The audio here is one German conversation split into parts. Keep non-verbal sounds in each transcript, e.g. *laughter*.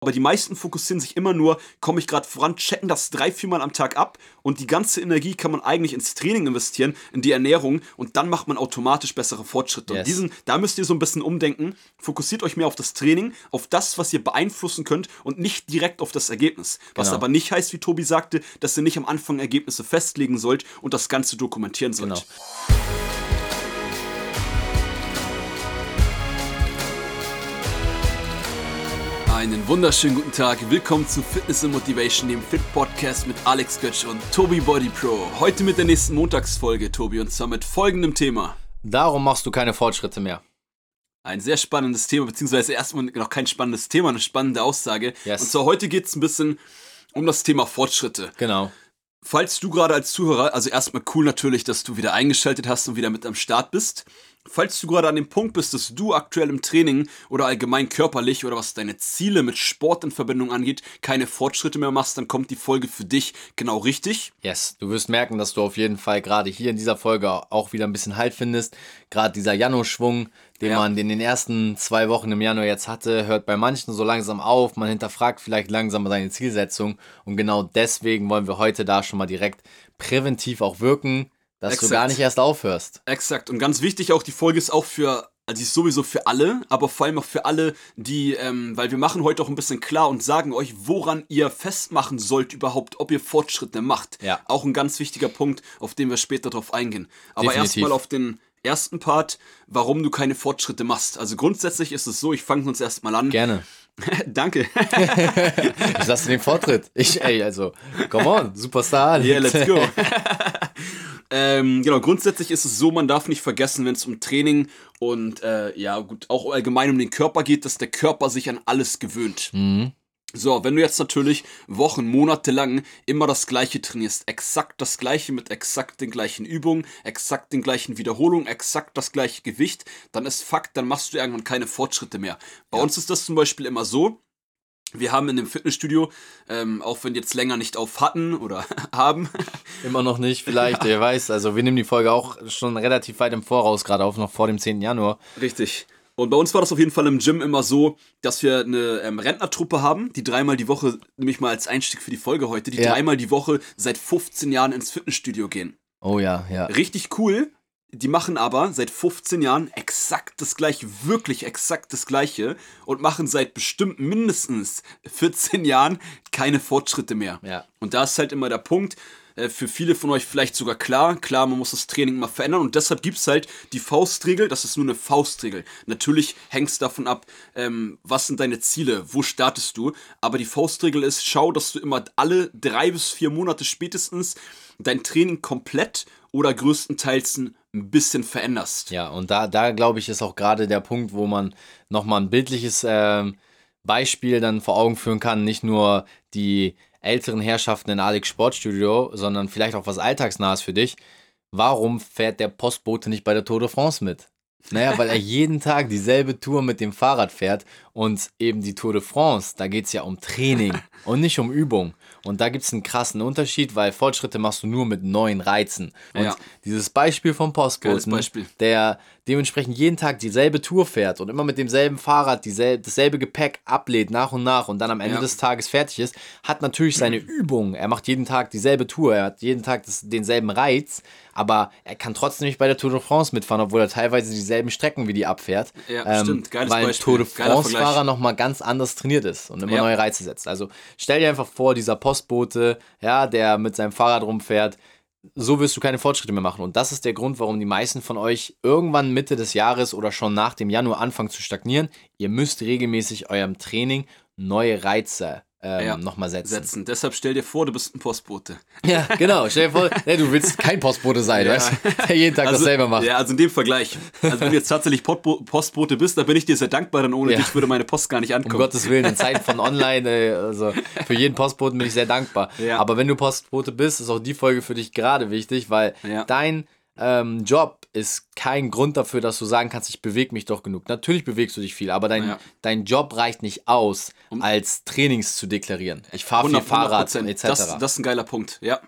aber die meisten fokussieren sich immer nur, komme ich gerade voran, checken das drei, viermal am Tag ab und die ganze Energie kann man eigentlich ins Training investieren, in die Ernährung und dann macht man automatisch bessere Fortschritte. Yes. Und diesen, da müsst ihr so ein bisschen umdenken. Fokussiert euch mehr auf das Training, auf das, was ihr beeinflussen könnt und nicht direkt auf das Ergebnis. Was genau. aber nicht heißt, wie Tobi sagte, dass ihr nicht am Anfang Ergebnisse festlegen sollt und das Ganze dokumentieren sollt. Genau. Einen wunderschönen guten Tag. Willkommen zu Fitness and Motivation, dem Fit Podcast mit Alex Götsch und Tobi Body Pro. Heute mit der nächsten Montagsfolge, Tobi, und zwar mit folgendem Thema. Darum machst du keine Fortschritte mehr. Ein sehr spannendes Thema, beziehungsweise erstmal noch kein spannendes Thema, eine spannende Aussage. Yes. Und zwar heute geht es ein bisschen um das Thema Fortschritte. Genau. Falls du gerade als Zuhörer, also erstmal cool natürlich, dass du wieder eingeschaltet hast und wieder mit am Start bist. Falls du gerade an dem Punkt bist, dass du aktuell im Training oder allgemein körperlich oder was deine Ziele mit Sport in Verbindung angeht, keine Fortschritte mehr machst, dann kommt die Folge für dich genau richtig. Yes, du wirst merken, dass du auf jeden Fall gerade hier in dieser Folge auch wieder ein bisschen Halt findest. Gerade dieser Januar-Schwung, den ja. man in den ersten zwei Wochen im Januar jetzt hatte, hört bei manchen so langsam auf. Man hinterfragt vielleicht langsam seine Zielsetzung. Und genau deswegen wollen wir heute da schon mal direkt präventiv auch wirken dass Exakt. du gar nicht erst aufhörst. Exakt. Und ganz wichtig auch, die Folge ist auch für, also ist sowieso für alle, aber vor allem auch für alle, die, ähm, weil wir machen heute auch ein bisschen klar und sagen euch, woran ihr festmachen sollt überhaupt, ob ihr Fortschritte macht. Ja. Auch ein ganz wichtiger Punkt, auf den wir später drauf eingehen. Aber erstmal auf den ersten Part, warum du keine Fortschritte machst. Also grundsätzlich ist es so, ich fange uns erstmal an. Gerne. *laughs* Danke. *laughs* ich lasse den Vortritt. Ich, ey, also, come on, Superstar. Yeah, let's go. *laughs* Ähm, genau, grundsätzlich ist es so, man darf nicht vergessen, wenn es um Training und äh, ja, gut, auch allgemein um den Körper geht, dass der Körper sich an alles gewöhnt. Mhm. So, wenn du jetzt natürlich Wochen, Monate lang immer das gleiche trainierst, exakt das gleiche mit exakt den gleichen Übungen, exakt den gleichen Wiederholungen, exakt das gleiche Gewicht, dann ist Fakt, dann machst du irgendwann keine Fortschritte mehr. Bei ja. uns ist das zum Beispiel immer so, wir haben in dem Fitnessstudio, ähm, auch wenn jetzt länger nicht auf hatten oder *laughs* haben. *laughs* Immer noch nicht, vielleicht, ja. wer weiß. Also wir nehmen die Folge auch schon relativ weit im Voraus gerade auf, noch vor dem 10. Januar. Richtig. Und bei uns war das auf jeden Fall im Gym immer so, dass wir eine ähm, Rentnertruppe haben, die dreimal die Woche, nämlich mal als Einstieg für die Folge heute, die ja. dreimal die Woche seit 15 Jahren ins Fitnessstudio gehen. Oh ja, ja. Richtig cool, die machen aber seit 15 Jahren exakt das gleiche, wirklich exakt das gleiche und machen seit bestimmt mindestens 14 Jahren keine Fortschritte mehr. Ja. Und da ist halt immer der Punkt, für viele von euch vielleicht sogar klar, klar, man muss das Training mal verändern und deshalb gibt es halt die Faustregel, das ist nur eine Faustregel. Natürlich hängt es davon ab, ähm, was sind deine Ziele, wo startest du, aber die Faustregel ist, schau, dass du immer alle drei bis vier Monate spätestens dein Training komplett oder größtenteils ein bisschen veränderst. Ja, und da, da glaube ich, ist auch gerade der Punkt, wo man nochmal ein bildliches äh, Beispiel dann vor Augen führen kann. Nicht nur die älteren Herrschaften in Alex Sportstudio, sondern vielleicht auch was Alltagsnahes für dich. Warum fährt der Postbote nicht bei der Tour de France mit? Naja, weil er jeden Tag dieselbe Tour mit dem Fahrrad fährt und eben die Tour de France, da geht es ja um Training *laughs* und nicht um Übung. Und da gibt es einen krassen Unterschied, weil Fortschritte machst du nur mit neuen Reizen. Und ja. dieses Beispiel vom Postboten, Beispiel. der dementsprechend jeden Tag dieselbe Tour fährt und immer mit demselben Fahrrad dieselbe, dasselbe Gepäck ablädt nach und nach und dann am Ende ja. des Tages fertig ist, hat natürlich seine *clears throat* Übungen. Er macht jeden Tag dieselbe Tour, er hat jeden Tag das, denselben Reiz, aber er kann trotzdem nicht bei der Tour de France mitfahren, obwohl er teilweise dieselben Strecken wie die abfährt. Ja, ähm, stimmt. Geiles weil Beispiel. Tour de France-Fahrer nochmal ganz anders trainiert ist und immer ja. neue Reize setzt. Also stell dir einfach vor, dieser Postbote, ja, der mit seinem Fahrrad rumfährt, so wirst du keine Fortschritte mehr machen. Und das ist der Grund, warum die meisten von euch irgendwann Mitte des Jahres oder schon nach dem Januar anfangen zu stagnieren. Ihr müsst regelmäßig eurem Training neue Reize ähm, ja, nochmal setzen. setzen. Deshalb stell dir vor, du bist ein Postbote. *laughs* Ja, genau. Stell dir vor, ja, du willst kein Postbote sein, ja. weißt der jeden Tag also, dasselbe macht. Ja, also in dem Vergleich. Also wenn du jetzt tatsächlich Postbote bist, dann bin ich dir sehr dankbar, denn ohne ja. dich würde meine Post gar nicht ankommen. Um Gottes Willen, in Zeiten von online, also für jeden Postboten bin ich sehr dankbar. Ja. Aber wenn du Postbote bist, ist auch die Folge für dich gerade wichtig, weil dein ähm, Job ist kein Grund dafür, dass du sagen kannst, ich bewege mich doch genug. Natürlich bewegst du dich viel, aber dein, ja. dein Job reicht nicht aus, als Trainings zu deklarieren. Ich fahre viel Fahrrad etc. Das, das ist ein geiler Punkt, ja.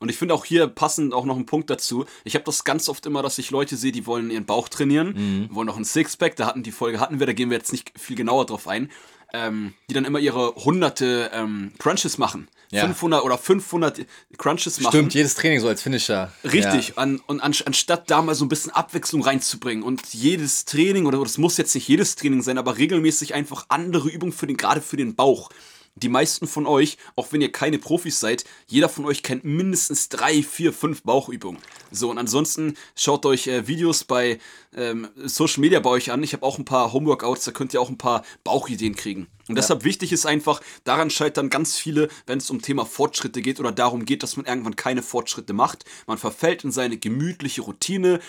Und ich finde auch hier passend auch noch ein Punkt dazu. Ich habe das ganz oft immer, dass ich Leute sehe, die wollen ihren Bauch trainieren, mhm. wollen noch ein Sixpack. Da hatten die Folge hatten wir, da gehen wir jetzt nicht viel genauer drauf ein. ähm, die dann immer ihre hunderte ähm, Crunches machen. Ja. 500 oder 500 Crunches machen. Stimmt, jedes Training so als Finisher. Richtig. Ja. An, und an, anstatt da mal so ein bisschen Abwechslung reinzubringen und jedes Training, oder das muss jetzt nicht jedes Training sein, aber regelmäßig einfach andere Übungen für den, gerade für den Bauch die meisten von euch, auch wenn ihr keine Profis seid, jeder von euch kennt mindestens drei, vier, fünf Bauchübungen. So, und ansonsten schaut euch äh, Videos bei ähm, Social Media bei euch an. Ich habe auch ein paar Homeworkouts, da könnt ihr auch ein paar Bauchideen kriegen. Und ja. deshalb wichtig ist einfach, daran scheitern ganz viele, wenn es um Thema Fortschritte geht oder darum geht, dass man irgendwann keine Fortschritte macht. Man verfällt in seine gemütliche Routine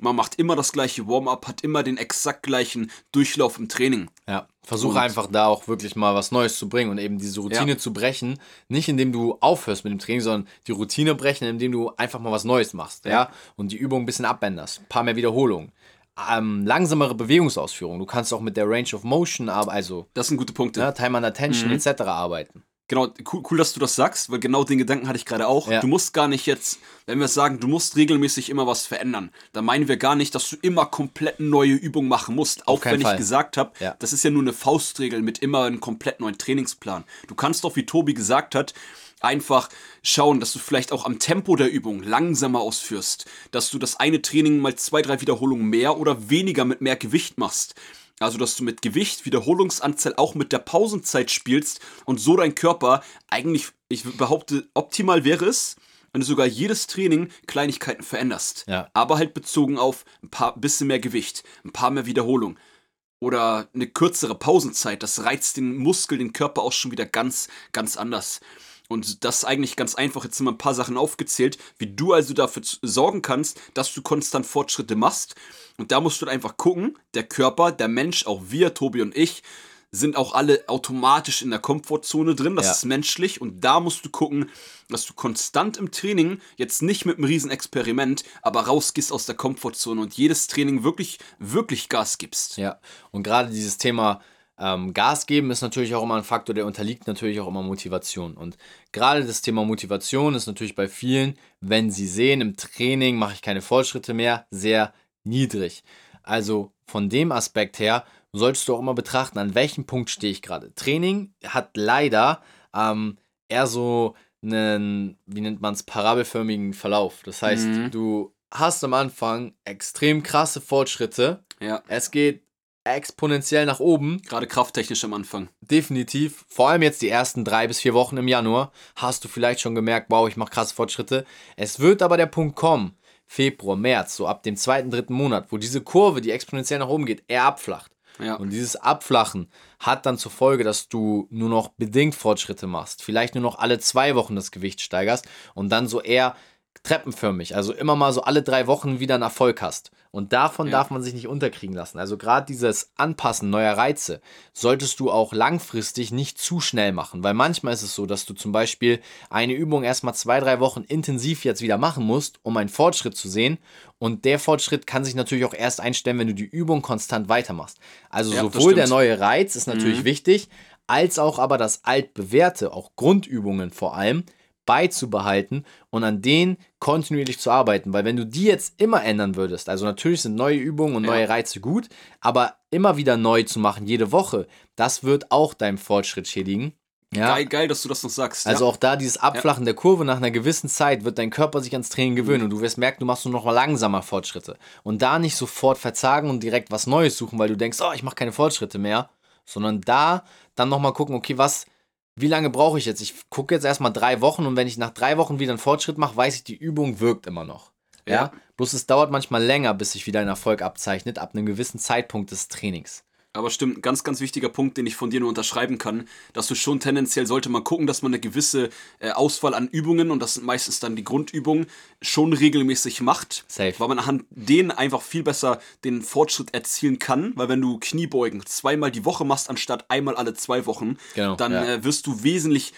man macht immer das gleiche Warm-up, hat immer den exakt gleichen Durchlauf im Training. Ja, versuche einfach da auch wirklich mal was Neues zu bringen und eben diese Routine ja. zu brechen. Nicht indem du aufhörst mit dem Training, sondern die Routine brechen, indem du einfach mal was Neues machst. Ja, ja? und die Übung ein bisschen abänderst. Ein paar mehr Wiederholungen. Ähm, langsamere Bewegungsausführung. Du kannst auch mit der Range of Motion, also das sind gute Punkte. Ja, Time and Attention mhm. etc. arbeiten. Genau, cool, cool, dass du das sagst, weil genau den Gedanken hatte ich gerade auch. Ja. Du musst gar nicht jetzt, wenn wir sagen, du musst regelmäßig immer was verändern, dann meinen wir gar nicht, dass du immer komplett neue Übungen machen musst. Auch wenn Fall. ich gesagt habe, ja. das ist ja nur eine Faustregel mit immer einem komplett neuen Trainingsplan. Du kannst doch, wie Tobi gesagt hat, einfach schauen, dass du vielleicht auch am Tempo der Übung langsamer ausführst, dass du das eine Training mal zwei, drei Wiederholungen mehr oder weniger mit mehr Gewicht machst also, dass du mit Gewicht, Wiederholungsanzahl auch mit der Pausenzeit spielst und so dein Körper eigentlich, ich behaupte, optimal wäre es, wenn du sogar jedes Training Kleinigkeiten veränderst. Ja. Aber halt bezogen auf ein paar bisschen mehr Gewicht, ein paar mehr Wiederholungen oder eine kürzere Pausenzeit. Das reizt den Muskel, den Körper auch schon wieder ganz, ganz anders. Und das ist eigentlich ganz einfach. Jetzt sind mal ein paar Sachen aufgezählt, wie du also dafür sorgen kannst, dass du konstant Fortschritte machst. Und da musst du einfach gucken, der Körper, der Mensch, auch wir, Tobi und ich, sind auch alle automatisch in der Komfortzone drin. Das ja. ist menschlich. Und da musst du gucken, dass du konstant im Training, jetzt nicht mit einem Riesenexperiment, aber rausgehst aus der Komfortzone und jedes Training wirklich, wirklich Gas gibst. Ja, und gerade dieses Thema ähm, Gas geben ist natürlich auch immer ein Faktor, der unterliegt natürlich auch immer Motivation. Und gerade das Thema Motivation ist natürlich bei vielen, wenn sie sehen, im Training mache ich keine Fortschritte mehr, sehr niedrig. Also von dem Aspekt her solltest du auch immer betrachten, an welchem Punkt stehe ich gerade. Training hat leider ähm, eher so einen, wie nennt man es, parabelförmigen Verlauf. Das heißt, mhm. du hast am Anfang extrem krasse Fortschritte. Ja. Es geht exponentiell nach oben. Gerade krafttechnisch am Anfang. Definitiv. Vor allem jetzt die ersten drei bis vier Wochen im Januar hast du vielleicht schon gemerkt, wow, ich mache krasse Fortschritte. Es wird aber der Punkt kommen, Februar, März, so ab dem zweiten, dritten Monat, wo diese Kurve, die exponentiell nach oben geht, eher abflacht. Ja. Und dieses Abflachen hat dann zur Folge, dass du nur noch bedingt Fortschritte machst. Vielleicht nur noch alle zwei Wochen das Gewicht steigerst und dann so eher treppenförmig, also immer mal so alle drei Wochen wieder einen Erfolg hast. Und davon ja. darf man sich nicht unterkriegen lassen. Also gerade dieses Anpassen neuer Reize solltest du auch langfristig nicht zu schnell machen, weil manchmal ist es so, dass du zum Beispiel eine Übung erstmal zwei, drei Wochen intensiv jetzt wieder machen musst, um einen Fortschritt zu sehen. Und der Fortschritt kann sich natürlich auch erst einstellen, wenn du die Übung konstant weitermachst. Also ja, sowohl der neue Reiz ist natürlich mhm. wichtig, als auch aber das altbewährte, auch Grundübungen vor allem, beizubehalten und an denen kontinuierlich zu arbeiten. Weil wenn du die jetzt immer ändern würdest, also natürlich sind neue Übungen und neue Reize gut, aber immer wieder neu zu machen, jede Woche, das wird auch deinem Fortschritt schädigen. Ja. Geil, geil, dass du das noch sagst. Also ja. auch da dieses Abflachen ja. der Kurve nach einer gewissen Zeit wird dein Körper sich ans Training gewöhnen mhm. und du wirst merken, du machst nur noch mal langsamer Fortschritte. Und da nicht sofort verzagen und direkt was Neues suchen, weil du denkst, oh, ich mache keine Fortschritte mehr, sondern da dann nochmal gucken, okay, was, wie lange brauche ich jetzt? Ich gucke jetzt erstmal drei Wochen und wenn ich nach drei Wochen wieder einen Fortschritt mache, weiß ich, die Übung wirkt immer noch. Ja. ja. Bloß es dauert manchmal länger, bis sich wieder ein Erfolg abzeichnet, ab einem gewissen Zeitpunkt des Trainings. Aber stimmt, ganz, ganz wichtiger Punkt, den ich von dir nur unterschreiben kann, dass du schon tendenziell sollte man gucken, dass man eine gewisse äh, Auswahl an Übungen, und das sind meistens dann die Grundübungen, schon regelmäßig macht. Safe. Weil man anhand denen einfach viel besser den Fortschritt erzielen kann, weil wenn du Kniebeugen zweimal die Woche machst, anstatt einmal alle zwei Wochen, genau, dann ja. äh, wirst du wesentlich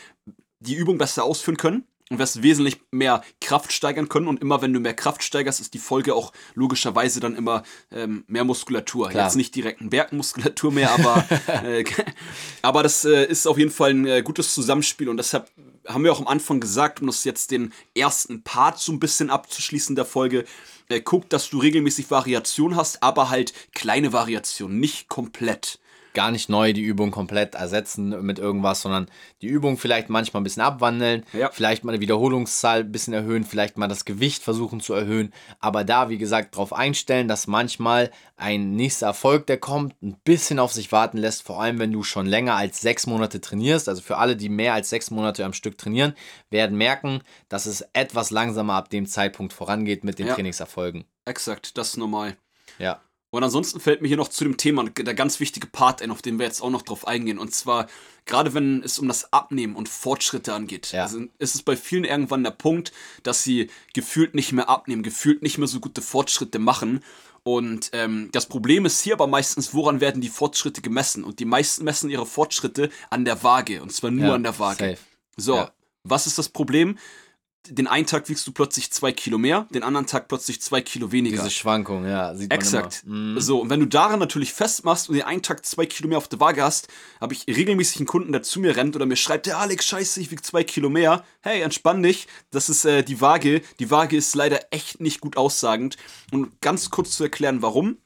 die Übung besser ausführen können und wirst wesentlich mehr Kraft steigern können. Und immer wenn du mehr Kraft steigerst, ist die Folge auch logischerweise dann immer ähm, mehr Muskulatur. Klar. Jetzt nicht direkt ein Bergmuskulatur mehr, aber, *laughs* äh, *laughs* aber das äh, ist auf jeden Fall ein äh, gutes Zusammenspiel. Und deshalb haben wir auch am Anfang gesagt, um das jetzt den ersten Part so ein bisschen abzuschließen der Folge, äh, guck, dass du regelmäßig Variation hast, aber halt kleine Variationen, nicht komplett. Gar nicht neu die Übung komplett ersetzen mit irgendwas, sondern die Übung vielleicht manchmal ein bisschen abwandeln, ja. vielleicht mal eine Wiederholungszahl ein bisschen erhöhen, vielleicht mal das Gewicht versuchen zu erhöhen, aber da, wie gesagt, darauf einstellen, dass manchmal ein nächster Erfolg, der kommt, ein bisschen auf sich warten lässt, vor allem wenn du schon länger als sechs Monate trainierst. Also für alle, die mehr als sechs Monate am Stück trainieren, werden merken, dass es etwas langsamer ab dem Zeitpunkt vorangeht mit den ja. Trainingserfolgen. Exakt, das ist normal. Ja. Und ansonsten fällt mir hier noch zu dem Thema der ganz wichtige Part ein, auf den wir jetzt auch noch drauf eingehen. Und zwar, gerade wenn es um das Abnehmen und Fortschritte angeht, ja. also ist es bei vielen irgendwann der Punkt, dass sie gefühlt nicht mehr abnehmen, gefühlt nicht mehr so gute Fortschritte machen. Und ähm, das Problem ist hier aber meistens, woran werden die Fortschritte gemessen? Und die meisten messen ihre Fortschritte an der Waage. Und zwar nur ja, an der Waage. Safe. So, ja. was ist das Problem? Den einen Tag wiegst du plötzlich zwei Kilo mehr, den anderen Tag plötzlich zwei Kilo weniger. Diese Schwankung, ja, sieht man Exakt. Immer. So, und wenn du daran natürlich festmachst und den einen Tag zwei Kilo mehr auf der Waage hast, habe ich regelmäßig einen Kunden, der zu mir rennt oder mir schreibt, der Alex, scheiße, ich wiege zwei Kilo mehr. Hey, entspann dich, das ist äh, die Waage. Die Waage ist leider echt nicht gut aussagend. Und ganz kurz zu erklären, warum.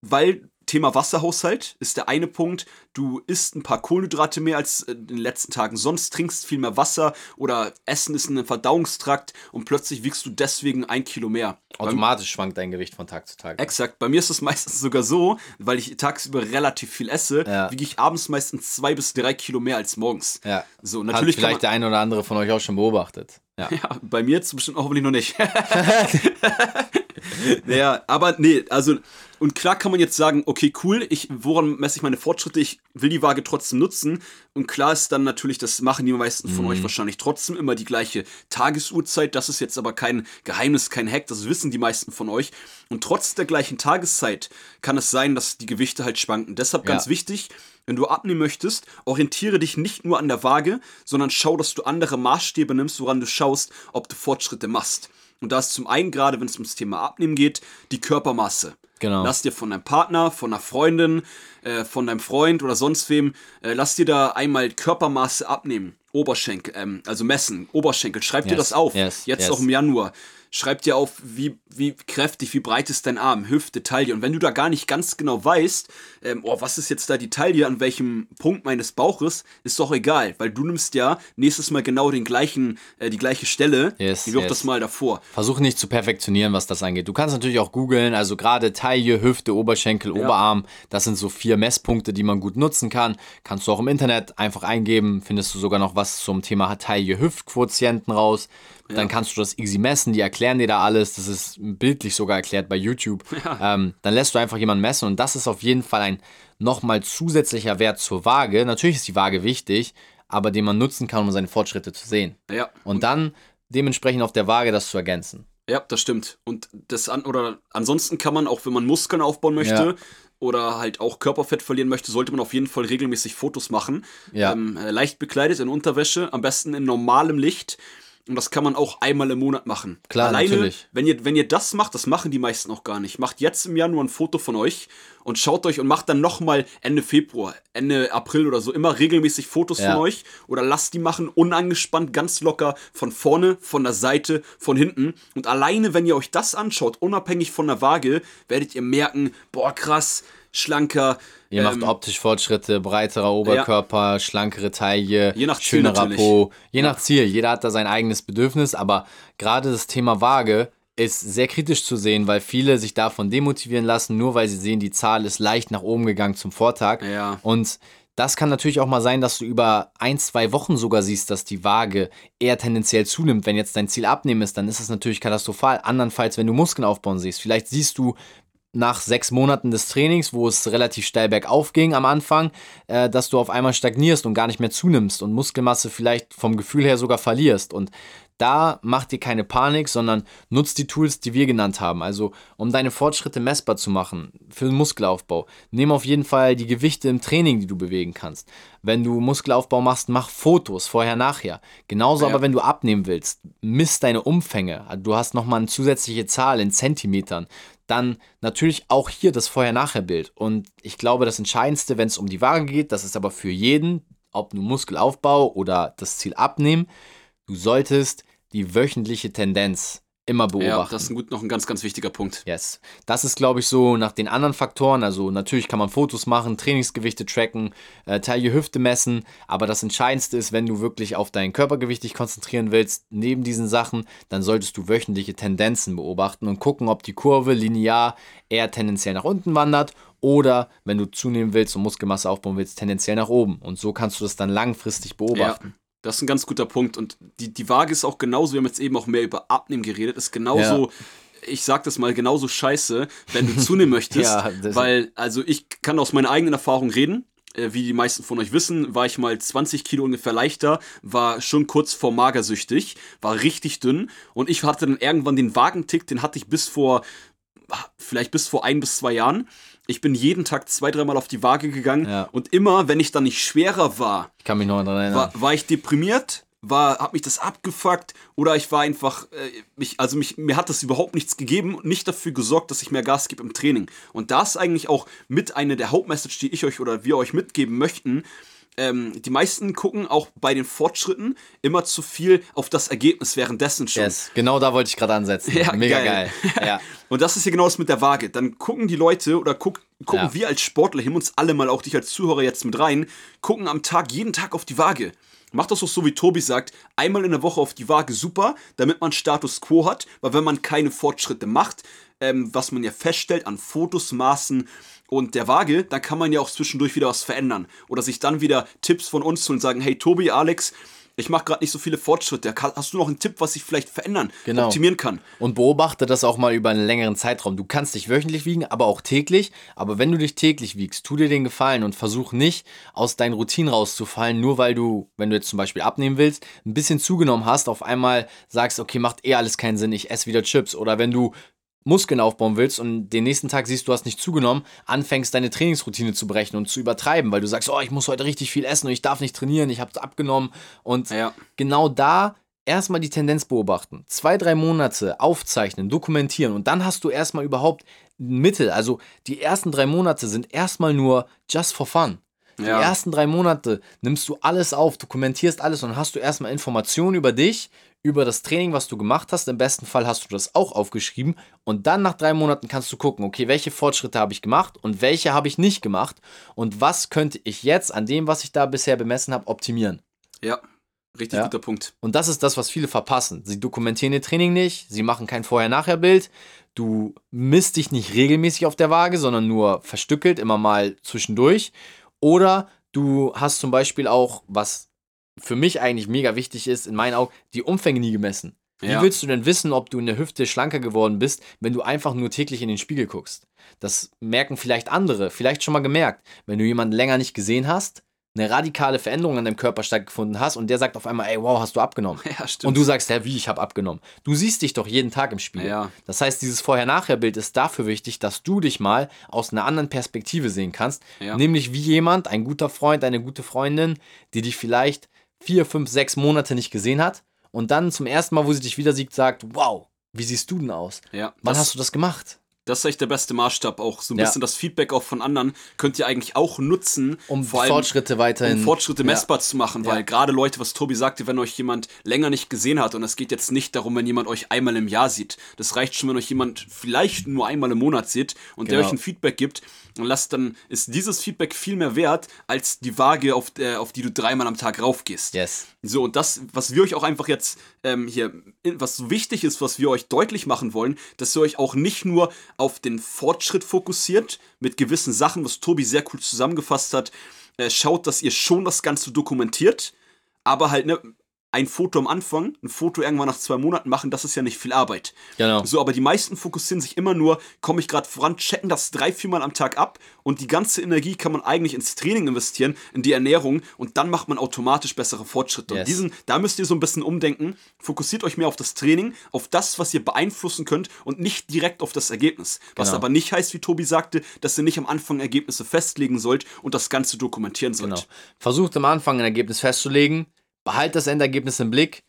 Weil Thema Wasserhaushalt ist der eine Punkt. Du isst ein paar Kohlenhydrate mehr als in den letzten Tagen sonst, trinkst viel mehr Wasser oder Essen ist in einem Verdauungstrakt und plötzlich wiegst du deswegen ein Kilo mehr. Automatisch Beim, schwankt dein Gewicht von Tag zu Tag. Exakt. Bei mir ist es *laughs* meistens sogar so, weil ich tagsüber relativ viel esse, ja. wiege ich abends meistens zwei bis drei Kilo mehr als morgens. Ja. So, natürlich Hat vielleicht der eine oder andere von euch auch schon beobachtet. Ja, *laughs* ja bei mir jetzt bestimmt hoffentlich noch nicht. *laughs* *laughs* naja, aber nee, also und klar kann man jetzt sagen, okay, cool, ich, woran messe ich meine Fortschritte? Ich will die Waage trotzdem nutzen. Und klar ist dann natürlich, das machen die meisten von mhm. euch wahrscheinlich trotzdem immer die gleiche Tagesuhrzeit. Das ist jetzt aber kein Geheimnis, kein Hack, das wissen die meisten von euch. Und trotz der gleichen Tageszeit kann es sein, dass die Gewichte halt schwanken. Deshalb ganz ja. wichtig, wenn du abnehmen möchtest, orientiere dich nicht nur an der Waage, sondern schau, dass du andere Maßstäbe nimmst, woran du schaust, ob du Fortschritte machst. Und da ist zum einen, gerade wenn es ums Thema Abnehmen geht, die Körpermasse. Genau. Lass dir von deinem Partner, von einer Freundin, äh, von deinem Freund oder sonst wem, äh, lass dir da einmal Körpermaße abnehmen. Oberschenkel, ähm, also messen, Oberschenkel. Schreib yes. dir das auf. Yes. Jetzt yes. auch im Januar schreib dir auf, wie, wie kräftig, wie breit ist dein Arm, Hüfte, Taille. Und wenn du da gar nicht ganz genau weißt, ähm, oh, was ist jetzt da die Taille, an welchem Punkt meines Bauches, ist doch egal, weil du nimmst ja nächstes Mal genau den gleichen, äh, die gleiche Stelle, yes, wie yes. das Mal davor. Versuch nicht zu perfektionieren, was das angeht. Du kannst natürlich auch googeln, also gerade Taille, Hüfte, Oberschenkel, ja. Oberarm, das sind so vier Messpunkte, die man gut nutzen kann. Kannst du auch im Internet einfach eingeben, findest du sogar noch was zum Thema Taille-Hüft-Quotienten raus. Dann kannst du das easy messen, die erklären dir da alles, das ist bildlich sogar erklärt bei YouTube. *laughs* Ja. Ähm, dann lässt du einfach jemanden messen und das ist auf jeden Fall ein nochmal zusätzlicher Wert zur Waage. Natürlich ist die Waage wichtig, aber den man nutzen kann, um seine Fortschritte zu sehen. Ja. Und dann dementsprechend auf der Waage das zu ergänzen. Ja, das stimmt. Und das an, oder ansonsten kann man auch, wenn man Muskeln aufbauen möchte, ja. oder halt auch Körperfett verlieren möchte, sollte man auf jeden Fall regelmäßig Fotos machen. Ja. Ähm, äh, leicht bekleidet in Unterwäsche, am besten in normalem Licht. Und das kann man auch einmal im Monat machen. Klar, Alleine, natürlich. Wenn ihr, wenn ihr das macht, das machen die meisten auch gar nicht. Macht jetzt im Januar ein Foto von euch und schaut euch und macht dann nochmal Ende Februar, Ende April oder so immer regelmäßig Fotos ja. von euch oder lasst die machen, unangespannt, ganz locker, von vorne, von der Seite, von hinten. Und alleine, wenn ihr euch das anschaut, unabhängig von der Waage, werdet ihr merken, boah, krass, schlanker. Ihr ähm, macht optisch Fortschritte, breiterer Oberkörper, ja. schlankere Taille, je nach schönerer Po. Je nach Ziel. Jeder hat da sein eigenes Bedürfnis, aber gerade das Thema Waage ist sehr kritisch zu sehen, weil viele sich davon demotivieren lassen, nur weil sie sehen, die Zahl ist leicht nach oben gegangen zum Vortag. Ja. Und das kann natürlich auch mal sein, dass du über ein, zwei Wochen sogar siehst, dass die Waage eher tendenziell zunimmt. Wenn jetzt dein Ziel abnehmen ist, dann ist das natürlich katastrophal. Andernfalls, wenn du Muskeln aufbauen siehst, vielleicht siehst du nach sechs Monaten des Trainings, wo es relativ steil bergauf ging am Anfang, äh, dass du auf einmal stagnierst und gar nicht mehr zunimmst und Muskelmasse vielleicht vom Gefühl her sogar verlierst. Und da mach dir keine Panik, sondern nutzt die Tools, die wir genannt haben. Also, um deine Fortschritte messbar zu machen für den Muskelaufbau, nimm auf jeden Fall die Gewichte im Training, die du bewegen kannst. Wenn du Muskelaufbau machst, mach Fotos vorher, nachher. Genauso ja. aber, wenn du abnehmen willst, misst deine Umfänge. Du hast nochmal eine zusätzliche Zahl in Zentimetern dann natürlich auch hier das Vorher-Nachher-Bild. Und ich glaube, das Entscheidendste, wenn es um die Waage geht, das ist aber für jeden, ob nur Muskelaufbau oder das Ziel abnehmen, du solltest die wöchentliche Tendenz immer beobachten. Ja, das ist ein gut, noch ein ganz, ganz wichtiger Punkt. Yes. Das ist, glaube ich, so nach den anderen Faktoren. Also natürlich kann man Fotos machen, Trainingsgewichte tracken, äh, Taille Hüfte messen, aber das Entscheidendste ist, wenn du wirklich auf dein Körpergewicht dich konzentrieren willst, neben diesen Sachen, dann solltest du wöchentliche Tendenzen beobachten und gucken, ob die Kurve linear eher tendenziell nach unten wandert oder wenn du zunehmen willst und Muskelmasse aufbauen willst, tendenziell nach oben. Und so kannst du das dann langfristig beobachten. Ja. Das ist ein ganz guter Punkt. Und die, die Waage ist auch genauso, wir haben jetzt eben auch mehr über Abnehmen geredet, ist genauso, ja. ich sag das mal, genauso scheiße, wenn du zunehmen *laughs* möchtest. ja, weil, also ich kann aus meiner eigenen Erfahrung reden. Äh, wie die meisten von euch wissen, war ich mal 20 Kilo ungefähr leichter, war schon kurz vor magersüchtig, war richtig dünn und ich hatte dann irgendwann den Wagentick, den hatte ich bis vor, vielleicht bis vor ein bis zwei Jahren ich bin jeden Tag zwei, dreimal auf die Waage gegangen ja. und immer, wenn ich dann nicht schwerer war, ich kann mich noch daran erinnern. War, war ich deprimiert, war, hab mich das abgefuckt oder ich war einfach, äh, mich, also mich, mir hat das überhaupt nichts gegeben und nicht dafür gesorgt, dass ich mehr Gas gebe im Training. Und das ist eigentlich auch mit einer der Hauptmessage, die ich euch oder wir euch mitgeben möchten, ähm, die meisten gucken auch bei den Fortschritten immer zu viel auf das Ergebnis währenddessen schon. Yes, genau da wollte ich gerade ansetzen. Ja, Mega geil. geil. *laughs* ja. Und das ist hier genau das mit der Waage. Dann gucken die Leute oder guck, gucken ja. wir als Sportler, hin uns alle mal, auch dich als Zuhörer jetzt mit rein, gucken am Tag, jeden Tag auf die Waage. Macht das auch so, wie Tobi sagt, einmal in der Woche auf die Waage super, damit man Status Quo hat, weil wenn man keine Fortschritte macht, ähm, was man ja feststellt an Fotos, Maßen und der Waage, dann kann man ja auch zwischendurch wieder was verändern. Oder sich dann wieder Tipps von uns holen und sagen, hey Tobi, Alex, ich mache gerade nicht so viele Fortschritte. Hast du noch einen Tipp, was ich vielleicht verändern, genau. optimieren kann? Und beobachte das auch mal über einen längeren Zeitraum. Du kannst dich wöchentlich wiegen, aber auch täglich. Aber wenn du dich täglich wiegst, tu dir den Gefallen und versuch nicht aus deinen Routinen rauszufallen, nur weil du, wenn du jetzt zum Beispiel abnehmen willst, ein bisschen zugenommen hast, auf einmal sagst, okay, macht eh alles keinen Sinn, ich esse wieder Chips. Oder wenn du Muskeln aufbauen willst und den nächsten Tag siehst, du hast nicht zugenommen, anfängst deine Trainingsroutine zu brechen und zu übertreiben, weil du sagst, oh, ich muss heute richtig viel essen und ich darf nicht trainieren, ich habe abgenommen. Und ja. genau da erstmal die Tendenz beobachten, zwei, drei Monate aufzeichnen, dokumentieren und dann hast du erstmal überhaupt Mittel. Also die ersten drei Monate sind erstmal nur just for fun. Die ja. ersten drei Monate nimmst du alles auf, dokumentierst alles und hast du erstmal Informationen über dich, über das Training, was du gemacht hast. Im besten Fall hast du das auch aufgeschrieben und dann nach drei Monaten kannst du gucken, okay, welche Fortschritte habe ich gemacht und welche habe ich nicht gemacht und was könnte ich jetzt an dem, was ich da bisher bemessen habe, optimieren. Ja, richtig ja? guter Punkt. Und das ist das, was viele verpassen. Sie dokumentieren ihr Training nicht, sie machen kein Vorher-Nachher-Bild. Du misst dich nicht regelmäßig auf der Waage, sondern nur verstückelt, immer mal zwischendurch. Oder du hast zum Beispiel auch, was für mich eigentlich mega wichtig ist, in meinen Augen, die Umfänge nie gemessen. Wie ja. willst du denn wissen, ob du in der Hüfte schlanker geworden bist, wenn du einfach nur täglich in den Spiegel guckst? Das merken vielleicht andere, vielleicht schon mal gemerkt. Wenn du jemanden länger nicht gesehen hast, eine radikale Veränderung an deinem Körper stattgefunden hast und der sagt auf einmal, ey, wow, hast du abgenommen. *laughs* Ja, stimmt. Und du sagst, ja, wie, ich habe abgenommen. Du siehst dich doch jeden Tag im Spiegel. Ja. Das heißt, dieses Vorher-Nachher-Bild ist dafür wichtig, dass du dich mal aus einer anderen Perspektive sehen kannst. Ja. Nämlich wie jemand, ein guter Freund, eine gute Freundin, die dich vielleicht vier, fünf, sechs Monate nicht gesehen hat und dann zum ersten Mal, wo sie dich wieder sieht, sagt, wow, wie siehst du denn aus? Ja, Wann hast du das gemacht? Das ist echt der beste Maßstab auch. So ein ja. bisschen das Feedback auch von anderen könnt ihr eigentlich auch nutzen, um Fortschritte weiterhin. Um Fortschritte messbar ja. zu machen, weil ja. gerade Leute, was Tobi sagte, wenn euch jemand länger nicht gesehen hat, und es geht jetzt nicht darum, wenn jemand euch einmal im Jahr sieht. Das reicht schon, wenn euch jemand vielleicht nur einmal im Monat sieht und genau. der euch ein Feedback gibt, und lasst dann ist dieses Feedback viel mehr wert als die Waage, auf, der, auf die du dreimal am Tag raufgehst. Yes. So, und das, was wir euch auch einfach jetzt ähm, hier, was wichtig ist, was wir euch deutlich machen wollen, dass ihr euch auch nicht nur auf den Fortschritt fokussiert, mit gewissen Sachen, was Tobi sehr cool zusammengefasst hat. Äh, schaut, dass ihr schon das Ganze dokumentiert, aber halt, ne, ein Foto am Anfang, ein Foto irgendwann nach zwei Monaten machen, das ist ja nicht viel Arbeit. Genau. So, aber die meisten fokussieren sich immer nur, komme ich gerade voran, checken das drei, viermal am Tag ab und die ganze Energie kann man eigentlich ins Training investieren, in die Ernährung und dann macht man automatisch bessere Fortschritte. Yes. Und diesen, da müsst ihr so ein bisschen umdenken. Fokussiert euch mehr auf das Training, auf das, was ihr beeinflussen könnt und nicht direkt auf das Ergebnis. Was genau. aber nicht heißt, wie Tobi sagte, dass ihr nicht am Anfang Ergebnisse festlegen sollt und das Ganze dokumentieren sollt. Genau. Versucht am Anfang ein Ergebnis festzulegen Behalt das Endergebnis im Blick.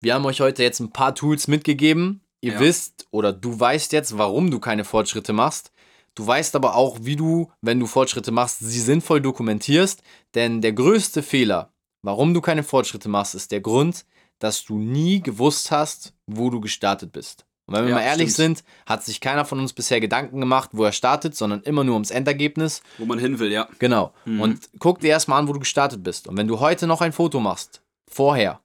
Wir haben euch heute jetzt ein paar Tools mitgegeben. Ihr ja. wisst oder du weißt jetzt, warum du keine Fortschritte machst. Du weißt aber auch, wie du, wenn du Fortschritte machst, sie sinnvoll dokumentierst. Denn der größte Fehler, warum du keine Fortschritte machst, ist der Grund, dass du nie gewusst hast, wo du gestartet bist. Und wenn wir ja, mal ehrlich stimmt. sind, hat sich keiner von uns bisher Gedanken gemacht, wo er startet, sondern immer nur ums Endergebnis. Wo man hin will, ja. Genau. Mhm. Und guck dir erstmal an, wo du gestartet bist. Und wenn du heute noch ein Foto machst, vorher,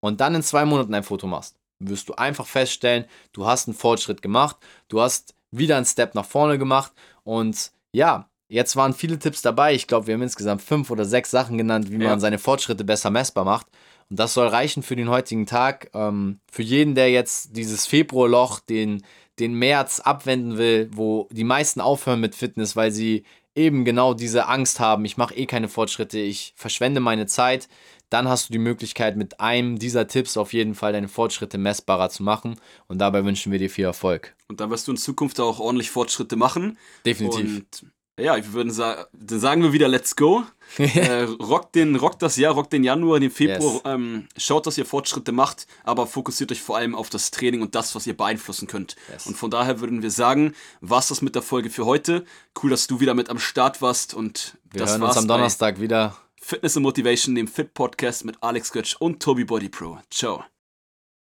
und dann in zwei Monaten ein Foto machst, wirst du einfach feststellen, du hast einen Fortschritt gemacht, du hast wieder einen Step nach vorne gemacht und ja, jetzt waren viele Tipps dabei. Ich glaube, wir haben insgesamt fünf oder sechs Sachen genannt, wie ja. man seine Fortschritte besser messbar macht. Und das soll reichen für den heutigen Tag. Ähm, für jeden, der jetzt dieses Februarloch, den, den März abwenden will, wo die meisten aufhören mit Fitness, weil sie eben genau diese Angst haben, ich mache eh keine Fortschritte, ich verschwende meine Zeit, dann hast du die Möglichkeit, mit einem dieser Tipps auf jeden Fall deine Fortschritte messbarer zu machen. Und dabei wünschen wir dir viel Erfolg. Und dann wirst du in Zukunft auch ordentlich Fortschritte machen. Definitiv. Und ja, wir würden sagen, dann sagen wir wieder Let's go. *laughs* äh, rockt, den, rockt das Jahr, rockt den Januar, den Februar. Yes. Ähm, schaut, dass ihr Fortschritte macht, aber fokussiert euch vor allem auf das Training und das, was ihr beeinflussen könnt. Yes. Und von daher würden wir sagen, was das mit der Folge für heute. Cool, dass du wieder mit am Start warst und wir das hören uns am Donnerstag wieder. Fitness und Motivation, dem Fit Podcast mit Alex Götsch und Tobi Body Pro. Ciao.